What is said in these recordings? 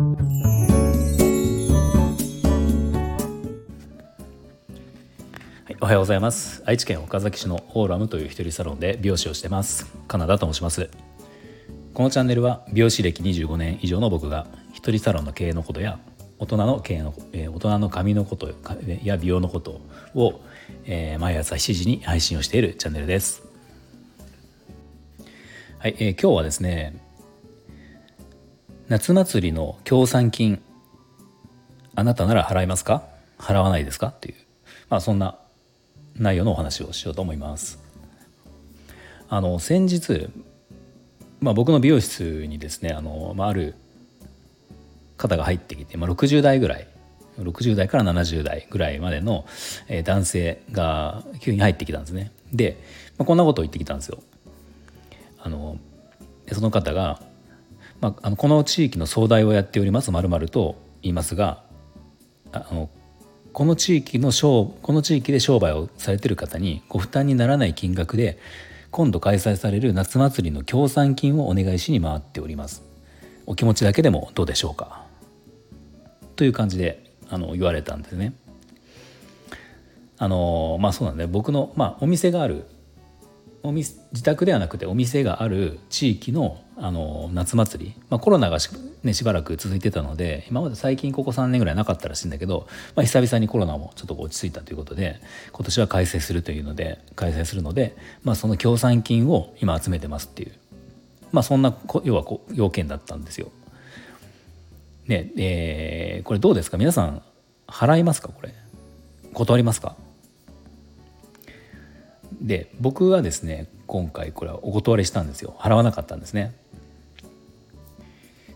はい、おはようございます。愛知県岡崎市のオーラムという一人サロンで美容師をしてます。カナダと申します。このチャンネルは美容師歴25年以上の僕が一人サロンの経営のことや大人の経営の、え、大人の髪のことや美容のことを、え、毎朝7時に配信をしているチャンネルです。はい、えー、今日はですね夏祭りの協賛金あなたなら払いますか？払わないですか？っていうまあそんな内容のお話をしようと思います。あの先日まあ、僕の美容室にですねあの、まあ、ある方が入ってきて、まあ、60代ぐらい60代から70代ぐらいまでの、男性が急に入ってきたんですね。で、まあ、こんなことを言ってきたんですよ。あのその方が、まあ、あのこの地域の総代をやっておりますまると言いますがあのこの地域の商この地域で商売をされてる方にご負担にならない金額で今度開催される夏祭りの協賛金をお願いしに回っております。お気持ちだけでもどうでしょうか。という感じであの言われたんですね。あのまあそうなんで、僕の、まあ、お店があるお店自宅ではなくてお店がある地域のあの夏祭り、まあ、コロナがし,、ね、しばらく続いてたので今まで最近ここ3年ぐらいなかったらしいんだけど、まあ、久々にコロナもちょっと落ち着いたということで今年は開催するというので開催するので、まあ、その協賛金を今集めてますっていう、まあ、そんな要は要件だったんですよ。ねえー、これどうですか？皆さん払いますか？これ。断りますか？で僕はですね今回これはお断りしたんですよ。払わなかったんですね。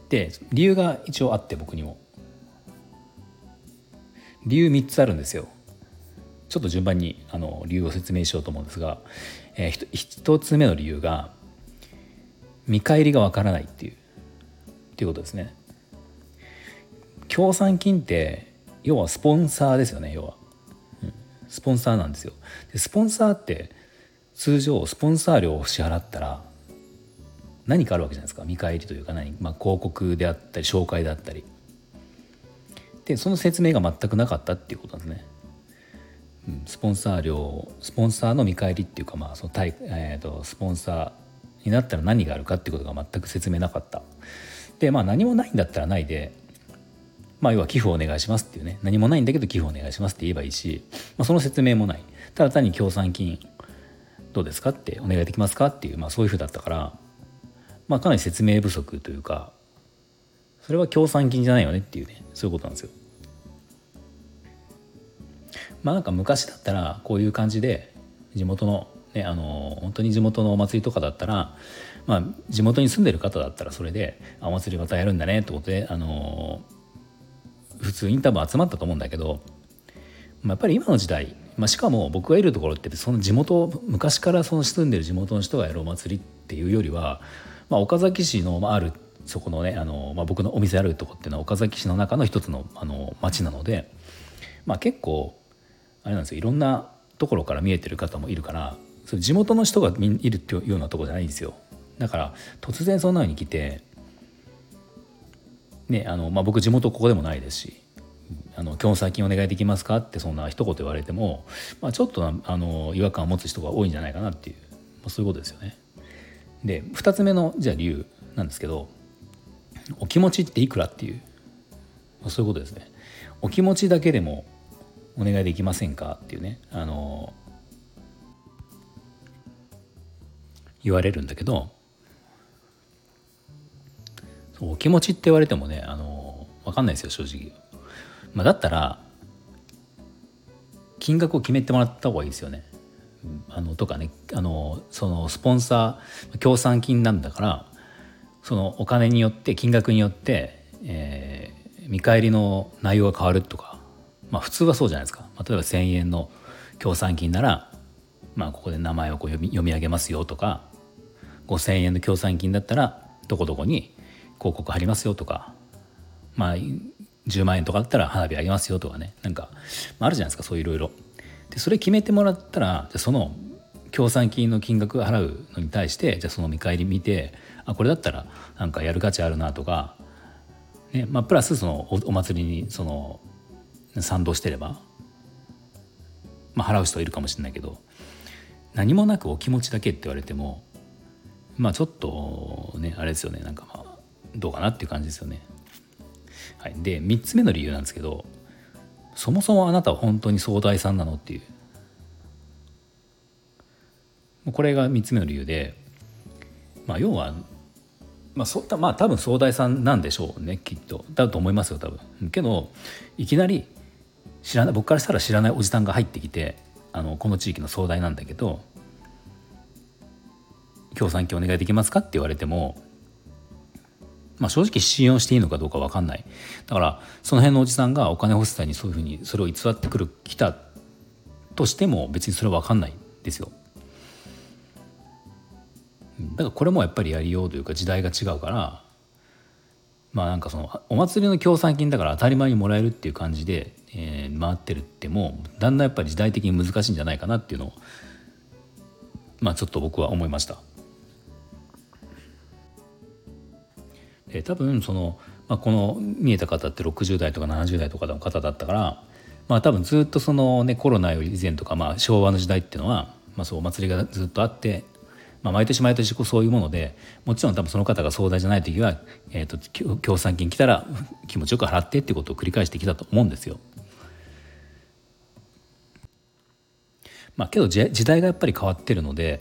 で理由が一応あって僕にも。理由3つあるんですよ。ちょっと順番にあの理由を説明しようと思うんですが、えー、1つ目の理由が見返りがわからないっていうっていうことですね。協賛金って要はスポンサーですよね要は。スポンサーなんですよ。でスポンサーって通常スポンサー料を支払ったら何かあるわけじゃないですか。見返りというか何、まあ、広告であったり紹介であったり。でその説明が全くなかったっていうことなんですね、うん、スポンサー料スポンサーの見返りっていうかまあその対、えーと、スポンサーになったら何があるかっていうことが全く説明なかった。でまあ何もないんだったらないでまあ、要は寄付をお願いしますっていうね。何もないんだけど寄付をお願いしますって言えばいいし、まあ、その説明もない。ただ単に協賛金どうですか？ってお願いできますか？っていう、まあ、そういうふうだったから、まあ、かなり説明不足というかそれは協賛金じゃないよねっていうねそういうことなんですよ。まあなんか昔だったらこういう感じで地元のねあの本当に地元のお祭りとかだったらまあ地元に住んでる方だったらそれでお祭りまたやるんだねってことであの普通に多分集まったと思うんだけど、まあ、やっぱり今の時代、まあ、しかも僕がいるところってその地元昔からその住んでる地元の人がやるお祭りっていうよりは、まあ、岡崎市のあるそこのねあの、まあ、僕のお店あるとこっていうのは岡崎市の中の一つのあの町なので、まあ、結構あれなんですよ。いろんなところから見えてる方もいるからそ地元の人がいるっていうようなとこじゃないんですよ。だから突然そんな風に来てねあのまあ、僕地元ここでもないですし「あの今日最近お願いできますか?」ってそんな一言言われても、まあ、ちょっとあの違和感を持つ人が多いんじゃないかなっていう、まあ、そういうことですよね。で2つ目のじゃあ理由なんですけどお気持ちっていくらっていう、まあ、そういうことですね。お気持ちだけでもお願いできませんかっていうねあの言われるんだけどお気持ちって言われてもねあの分かんないですよ正直、まあ、だったら金額を決めてもらった方がいいですよね。あのとかねあのそのスポンサー協賛金なんだからそのお金によって金額によって、えー、見返りの内容が変わるとかまあ普通はそうじゃないですか、まあ、例えば1,000円の協賛金なら、まあ、ここで名前をこう読み読み上げますよとか5,000円の協賛金だったらどこどこに広告貼りますよとかまあ10万円とかだったら花火あげますよとかねなんか、まあ、あるじゃないですかそういろいろ。でそれ決めてもらったらじゃその協賛金の金額払うのに対してじゃあその見返り見てあこれだったらなんかやる価値あるなとか、ねまあ、プラスそのお祭りにその賛同してれば、まあ、払う人いるかもしれないけど何もなくお気持ちだけって言われてもまあちょっとねあれですよねなんかまあどうかなっていう感じですよね。はい、で3つ目の理由なんですけどそもそもあなたは本当に総大さんなのっていう。これが3つ目の理由で、まあ、要はまあ、そまあ多分総大さんなんでしょうねきっと。だと思いますよ多分。けどいきなり知らない僕からしたら知らないおじさんが入ってきてあのこの地域の総大なんだけど「協賛金お願いできますか?」って言われてもまあ、正直信用していいのかどうか分かんない。だからその辺のおじさんがお金欲しさにそういうふうにそれを偽ってくる来たとしても別にそれは分かんないですよ。だからこれもやっぱりやりようというか時代が違うからまあなんかそのお祭りの協賛金だから当たり前にもらえるっていう感じで、えー、回ってるってもだんだんやっぱり時代的に難しいんじゃないかなっていうのをまあちょっと僕は思いました。で多分その、まあ、この見えた方って60代とか70代とかの方だったから、まあ、多分ずっとその、ね、コロナ以前とか、まあ、昭和の時代っていうのは、まあ、そうお祭りがずっとあって、まあ、毎年毎年そういうものでもちろん多分その方が壮大じゃない時は、えーと、と協賛金来たら気持ちよく払ってってことを繰り返してきたと思うんですよ。まあ、けど時代がやっぱり変わってるので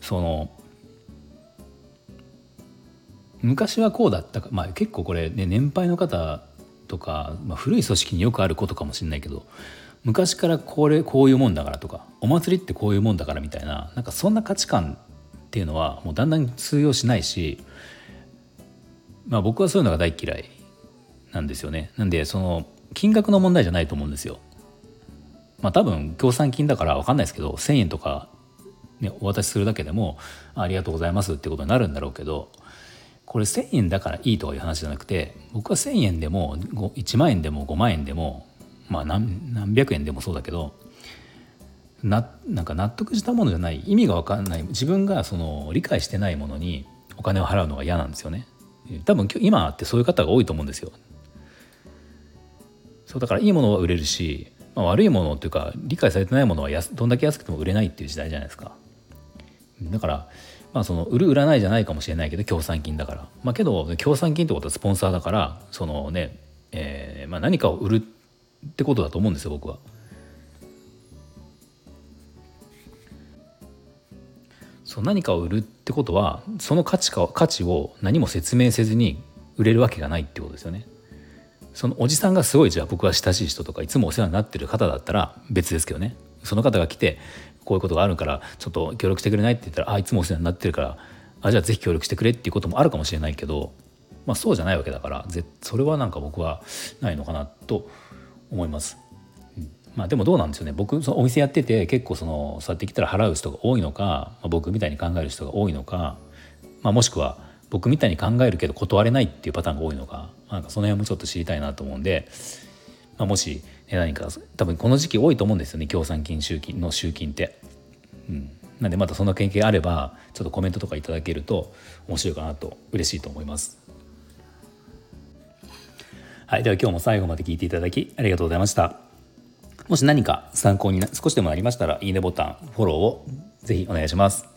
その昔はこうだったか、まあ、結構これ、ね、年配の方とか、まあ、古い組織によくあることかもしれないけど昔からこれこういうもんだからとかお祭りってこういうもんだからみたいななんかそんな価値観っていうのはもうだんだん通用しないし、まあ、僕はそういうのが大嫌いなんですよね。なんでその金額の問題じゃないと思うんですよ。まあ多分協賛金だから分かんないですけど1,000円とか、ね、お渡しするだけでもありがとうございますってことになるんだろうけどこれ1,000円だからいいとかいう話じゃなくて僕は1,000円でも1万円でも5万円でもまあ何何百円でもそうだけどななんか納得したものじゃない意味が分かんない自分がその理解してないものにお金を払うのが嫌なんですよね。多分今ってそういう方が多いと思うんですよ。そうだからいいものは売れるし、まあ、悪いものっていうか理解されてないものはどんだけ安くても売れないっていう時代じゃないですか。だからまあ、その売る売らないじゃないかもしれないけど協賛金だから、まあ、けど協賛金ってことはスポンサーだからそのね、えーまあ、何かを売るってことだと思うんですよ僕は。そう何かを売るってことはその価値か価値を何も説明せずに売れるわけがないってことですよね。そのおじさんがすごいじゃあ僕は親しい人とかいつもお世話になってる方だったら別ですけどねその方が来てこういうことがあるからちょっと協力してくれないって言ったらあいつもお世話になってるからあじゃあぜひ協力してくれっていうこともあるかもしれないけど、まあ、そうじゃないわけだからそれはなんか僕はないのかなと思います。まあ、でもどうなんですよね僕そのお店やってて結構そのそうやってきたら払う人が多いのか、まあ、僕みたいに考える人が多いのか、まあ、もしくは僕みたいに考えるけど断れないっていうパターンが多いのかなんかその辺もちょっと知りたいなと思うんで、まあ、もし何か多分この時期多いと思うんですよね協賛金集金の集金って。うん、なんでまたその経験あればちょっとコメントとかいただけると面白いかなと嬉しいと思います。はい、では今日も最後まで聞いていただきありがとうございました。もし何か参考にな少しでもなりましたらいいねボタンフォローをぜひお願いします。